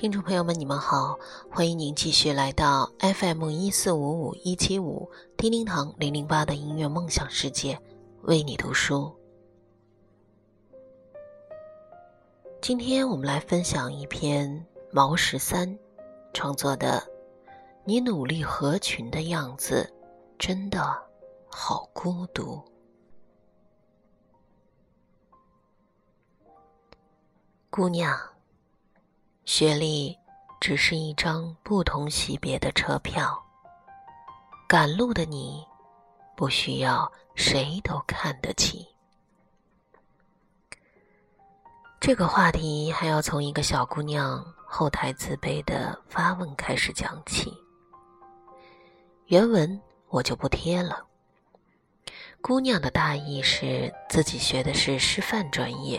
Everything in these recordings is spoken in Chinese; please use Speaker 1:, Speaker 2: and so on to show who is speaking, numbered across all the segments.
Speaker 1: 听众朋友们，你们好，欢迎您继续来到 FM 一四五五一七五叮叮堂零零八的音乐梦想世界，为你读书。今天我们来分享一篇毛十三创作的《你努力合群的样子，真的好孤独》。姑娘。学历只是一张不同级别的车票。赶路的你，不需要谁都看得起。这个话题还要从一个小姑娘后台自卑的发问开始讲起。原文我就不贴了。姑娘的大意是自己学的是师范专业，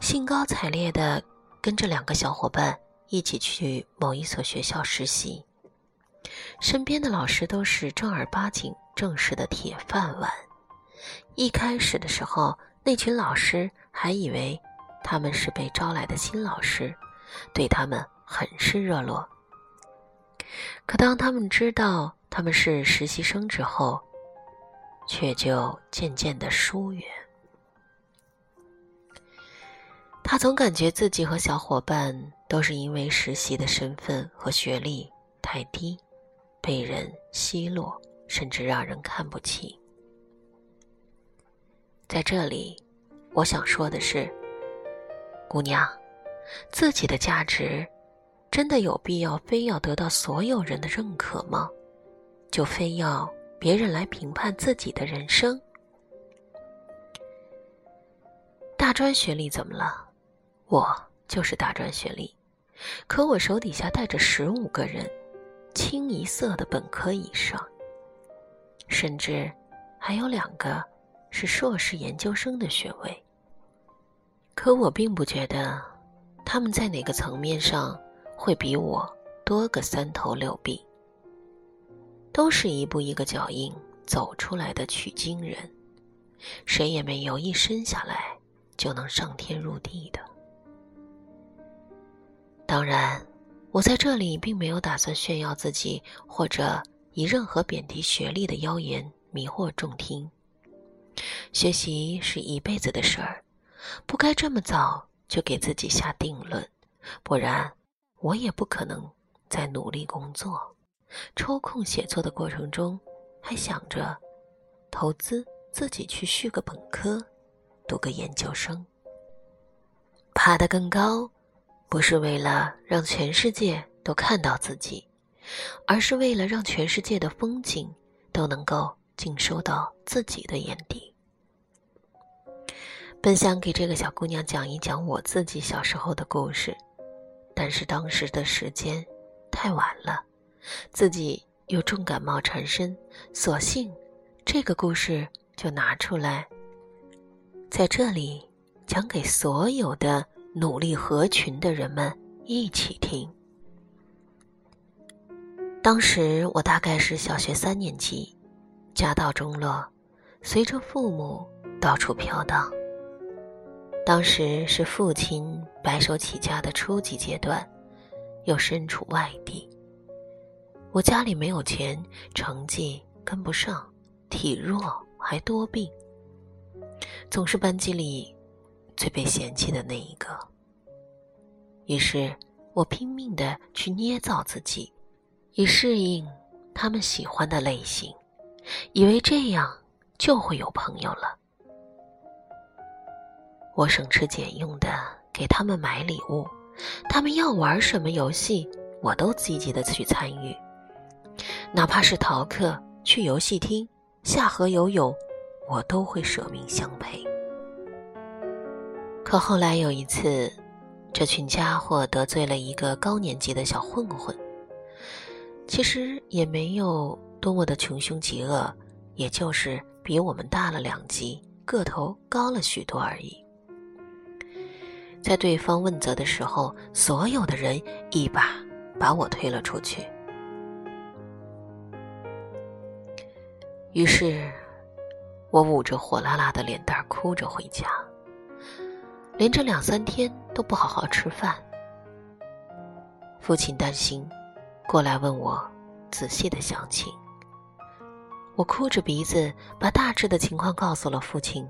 Speaker 1: 兴高采烈的。跟着两个小伙伴一起去某一所学校实习，身边的老师都是正儿八经、正式的铁饭碗。一开始的时候，那群老师还以为他们是被招来的新老师，对他们很是热络。可当他们知道他们是实习生之后，却就渐渐的疏远。他总感觉自己和小伙伴都是因为实习的身份和学历太低，被人奚落，甚至让人看不起。在这里，我想说的是，姑娘，自己的价值真的有必要非要得到所有人的认可吗？就非要别人来评判自己的人生？大专学历怎么了？我就是大专学历，可我手底下带着十五个人，清一色的本科以上，甚至还有两个是硕士研究生的学位。可我并不觉得他们在哪个层面上会比我多个三头六臂，都是一步一个脚印走出来的取经人，谁也没有一生下来就能上天入地的。当然，我在这里并没有打算炫耀自己，或者以任何贬低学历的妖言迷惑众听。学习是一辈子的事儿，不该这么早就给自己下定论，不然我也不可能在努力工作、抽空写作的过程中，还想着投资自己去续个本科、读个研究生，爬得更高。不是为了让全世界都看到自己，而是为了让全世界的风景都能够尽收到自己的眼底。本想给这个小姑娘讲一讲我自己小时候的故事，但是当时的时间太晚了，自己又重感冒缠身，索性这个故事就拿出来，在这里讲给所有的。努力合群的人们一起听。当时我大概是小学三年级，家道中落，随着父母到处飘荡。当时是父亲白手起家的初级阶段，又身处外地。我家里没有钱，成绩跟不上，体弱还多病，总是班级里。最被嫌弃的那一个。于是，我拼命的去捏造自己，以适应他们喜欢的类型，以为这样就会有朋友了。我省吃俭用的给他们买礼物，他们要玩什么游戏，我都积极的去参与，哪怕是逃课、去游戏厅、下河游泳，我都会舍命相陪。可后来有一次，这群家伙得罪了一个高年级的小混混。其实也没有多么的穷凶极恶，也就是比我们大了两级，个头高了许多而已。在对方问责的时候，所有的人一把把我推了出去。于是，我捂着火辣辣的脸蛋哭着回家。连着两三天都不好好吃饭。父亲担心，过来问我仔细的详情。我哭着鼻子把大致的情况告诉了父亲，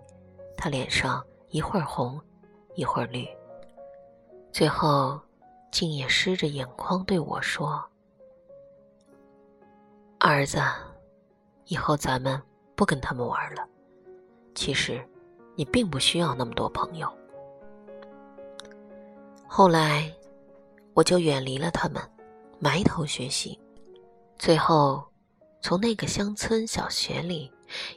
Speaker 1: 他脸上一会儿红，一会儿绿，最后竟也湿着眼眶对我说：“儿子，以后咱们不跟他们玩了。其实，你并不需要那么多朋友。”后来。我就远离了他们，埋头学习，最后从那个乡村小学里，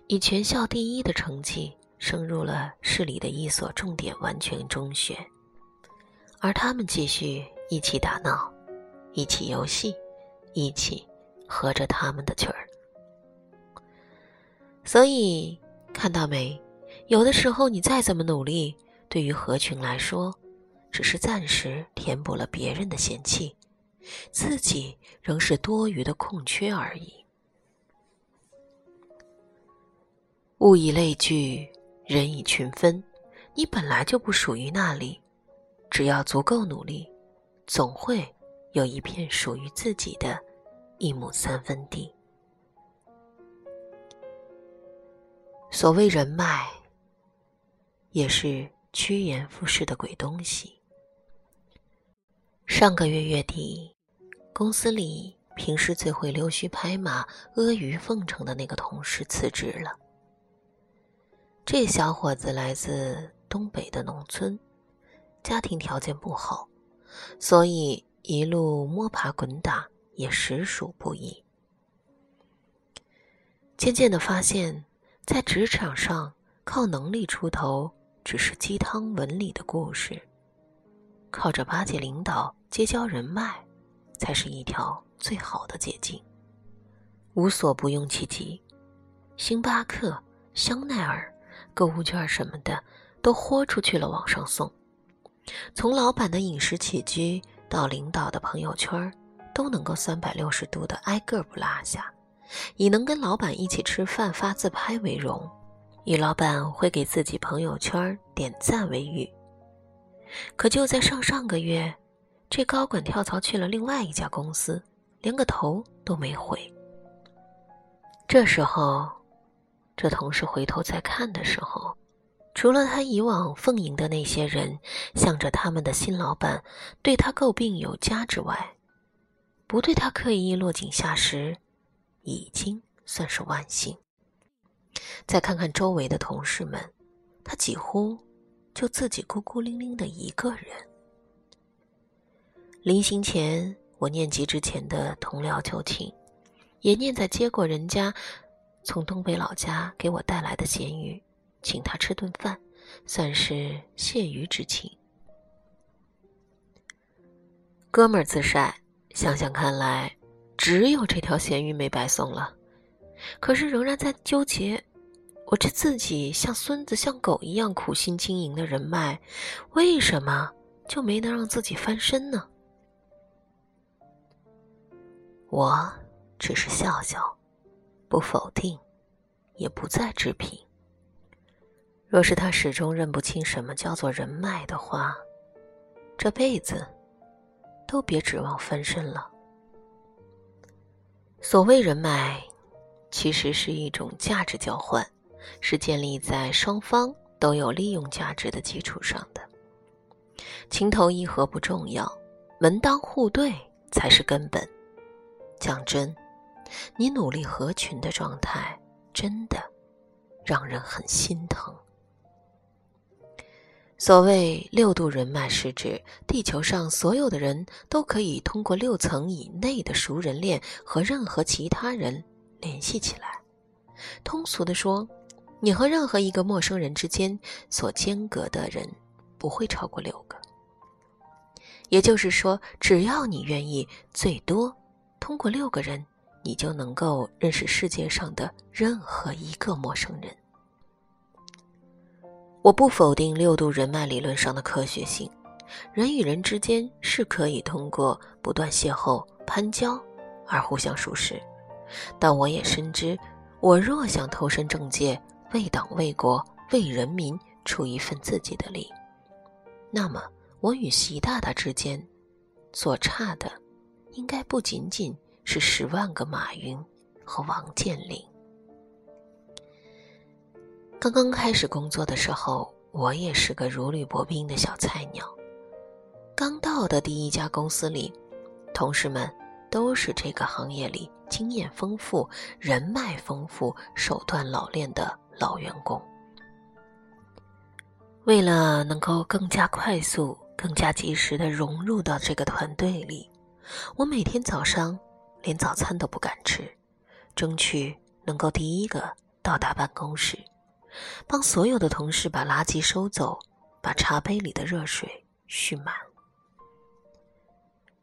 Speaker 1: 以全校第一的成绩升入了市里的一所重点完全中学。而他们继续一起打闹，一起游戏，一起合着他们的曲儿。所以看到没？有的时候你再怎么努力，对于合群来说。只是暂时填补了别人的嫌弃，自己仍是多余的空缺而已。物以类聚，人以群分。你本来就不属于那里，只要足够努力，总会有一片属于自己的一亩三分地。所谓人脉，也是趋炎附势的鬼东西。上个月月底，公司里平时最会溜须拍马、阿谀奉承的那个同事辞职了。这小伙子来自东北的农村，家庭条件不好，所以一路摸爬滚打也实属不易。渐渐的发现，在职场上靠能力出头只是鸡汤文里的故事，靠着巴结领导。结交人脉，才是一条最好的捷径。无所不用其极，星巴克、香奈儿、购物券什么的都豁出去了往上送。从老板的饮食起居到领导的朋友圈，都能够三百六十度的挨个不落下。以能跟老板一起吃饭发自拍为荣，以老板会给自己朋友圈点赞为誉。可就在上上个月。这高管跳槽去了另外一家公司，连个头都没回。这时候，这同事回头再看的时候，除了他以往奉迎的那些人向着他们的新老板对他诟病有加之外，不对他刻意落井下石，已经算是万幸。再看看周围的同事们，他几乎就自己孤孤零零的一个人。临行前，我念及之前的同僚旧情，也念在接过人家从东北老家给我带来的咸鱼，请他吃顿饭，算是谢鱼之情。哥们儿自晒，想想看来，只有这条咸鱼没白送了。可是仍然在纠结，我这自己像孙子像狗一样苦心经营的人脉，为什么就没能让自己翻身呢？我只是笑笑，不否定，也不再置评。若是他始终认不清什么叫做人脉的话，这辈子都别指望翻身了。所谓人脉，其实是一种价值交换，是建立在双方都有利用价值的基础上的。情投意合不重要，门当户对才是根本。讲真，你努力合群的状态，真的让人很心疼。所谓六度人脉，是指地球上所有的人都可以通过六层以内的熟人链和任何其他人联系起来。通俗的说，你和任何一个陌生人之间所间隔的人不会超过六个。也就是说，只要你愿意，最多。通过六个人，你就能够认识世界上的任何一个陌生人。我不否定六度人脉理论上的科学性，人与人之间是可以通过不断邂逅、攀交而互相熟识。但我也深知，我若想投身政界，为党为国为人民出一份自己的力，那么我与习大大之间所差的。应该不仅仅是十万个马云和王健林。刚刚开始工作的时候，我也是个如履薄冰的小菜鸟。刚到的第一家公司里，同事们都是这个行业里经验丰富、人脉丰富、手段老练的老员工。为了能够更加快速、更加及时的融入到这个团队里，我每天早上连早餐都不敢吃，争取能够第一个到达办公室，帮所有的同事把垃圾收走，把茶杯里的热水蓄满。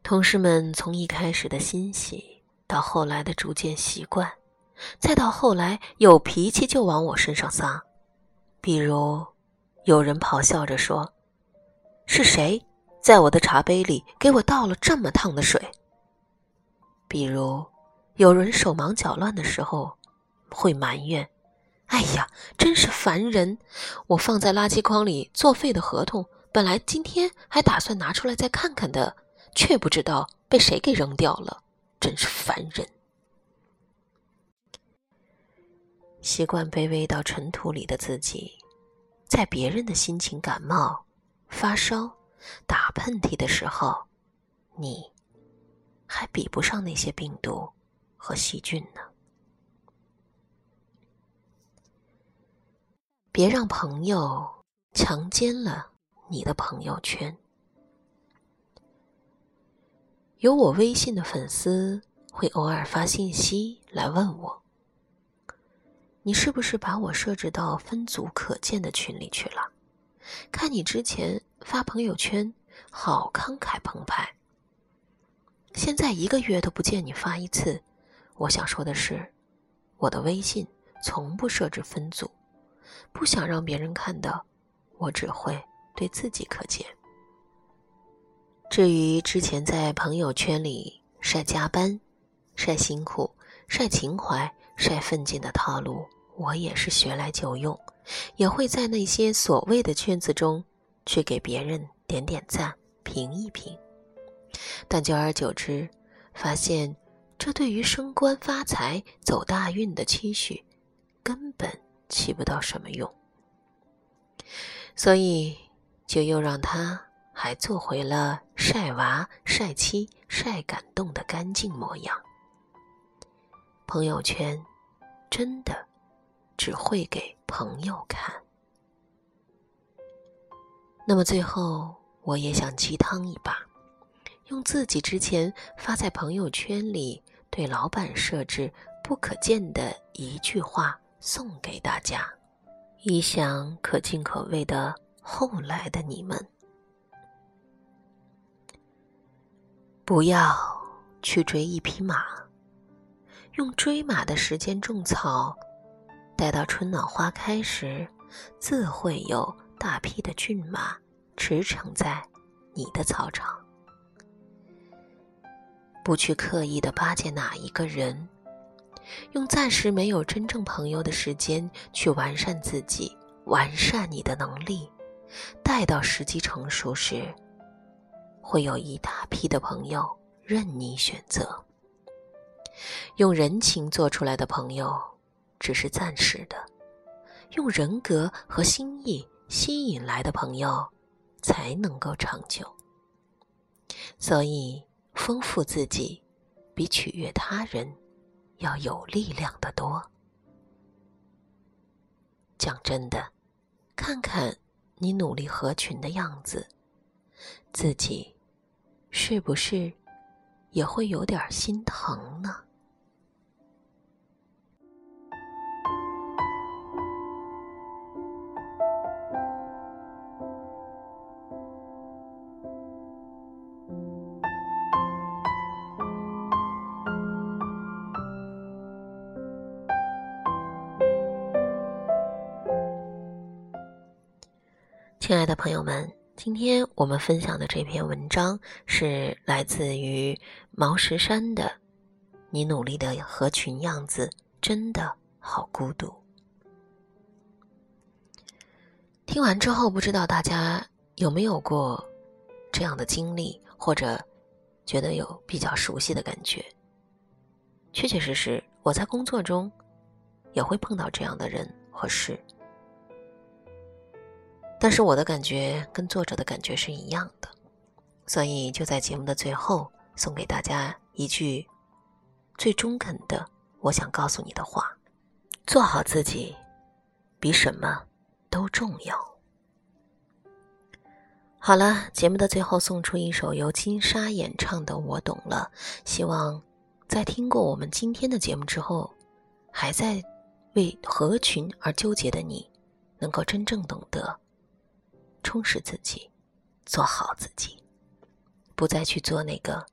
Speaker 1: 同事们从一开始的欣喜，到后来的逐渐习惯，再到后来有脾气就往我身上撒，比如。有人咆哮着说：“是谁在我的茶杯里给我倒了这么烫的水？”比如，有人手忙脚乱的时候，会埋怨：“哎呀，真是烦人！我放在垃圾筐里作废的合同，本来今天还打算拿出来再看看的，却不知道被谁给扔掉了，真是烦人。”习惯卑微到尘土里的自己。在别人的心情感冒、发烧、打喷嚏的时候，你还比不上那些病毒和细菌呢。别让朋友强奸了你的朋友圈。有我微信的粉丝会偶尔发信息来问我。你是不是把我设置到分组可见的群里去了？看你之前发朋友圈，好慷慨澎湃。现在一个月都不见你发一次，我想说的是，我的微信从不设置分组，不想让别人看到，我只会对自己可见。至于之前在朋友圈里晒加班、晒辛苦、晒情怀、晒奋进的套路。我也是学来就用，也会在那些所谓的圈子中去给别人点点赞、评一评。但久而久之，发现这对于升官发财、走大运的期许，根本起不到什么用。所以，就又让他还做回了晒娃、晒妻、晒感动的干净模样。朋友圈，真的。只会给朋友看。那么最后，我也想鸡汤一把，用自己之前发在朋友圈里对老板设置不可见的一句话送给大家，以想可敬可畏的后来的你们：不要去追一匹马，用追马的时间种草。待到春暖花开时，自会有大批的骏马驰骋在你的操场。不去刻意的巴结哪一个人，用暂时没有真正朋友的时间去完善自己，完善你的能力。待到时机成熟时，会有一大批的朋友任你选择。用人情做出来的朋友。只是暂时的，用人格和心意吸引来的朋友，才能够长久。所以，丰富自己，比取悦他人要有力量的多。讲真的，看看你努力合群的样子，自己是不是也会有点心疼呢？亲爱的朋友们，今天我们分享的这篇文章是来自于毛石山的。你努力的合群样子真的好孤独。听完之后，不知道大家有没有过这样的经历，或者觉得有比较熟悉的感觉。确确实实，我在工作中也会碰到这样的人和事，但是我的感觉跟作者的感觉是一样的，所以就在节目的最后送给大家一句最中肯的我想告诉你的话：做好自己，比什么都重要。好了，节目的最后送出一首由金莎演唱的《我懂了》，希望。在听过我们今天的节目之后，还在为合群而纠结的你，能够真正懂得充实自己，做好自己，不再去做那个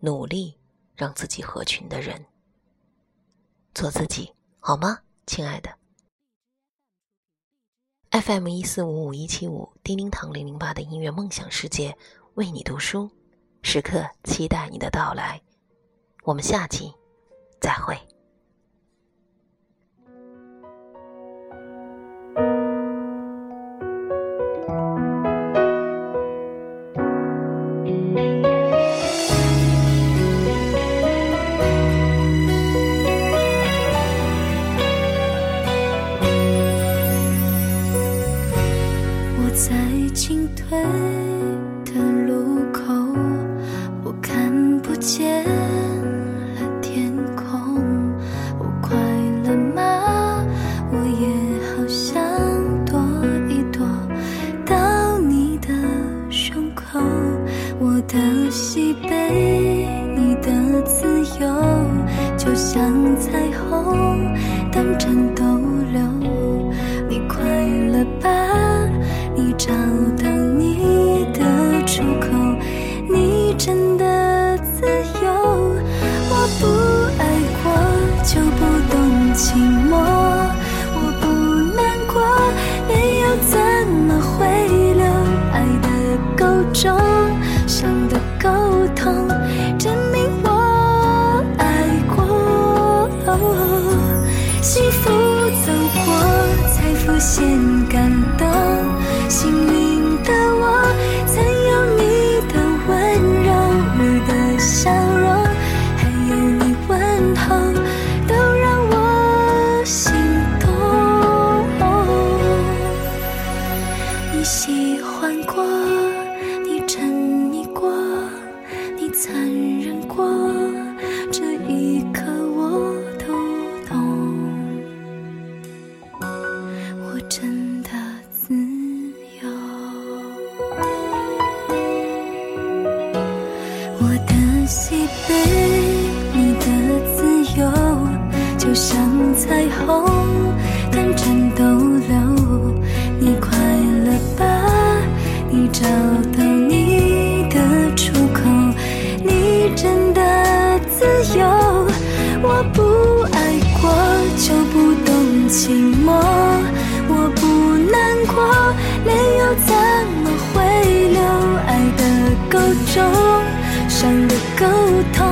Speaker 1: 努力让自己合群的人。做自己好吗，亲爱的？FM 一四五五一七五，叮叮堂零零八的音乐梦想世界，为你读书，时刻期待你的到来。我们下集再会。
Speaker 2: 像彩虹谢痛，但全逗留，你快乐吧，你找到你的出口，你真的自由，我不爱过就不懂寂寞，我不难过，泪又怎么会流，爱的够重，伤的够痛。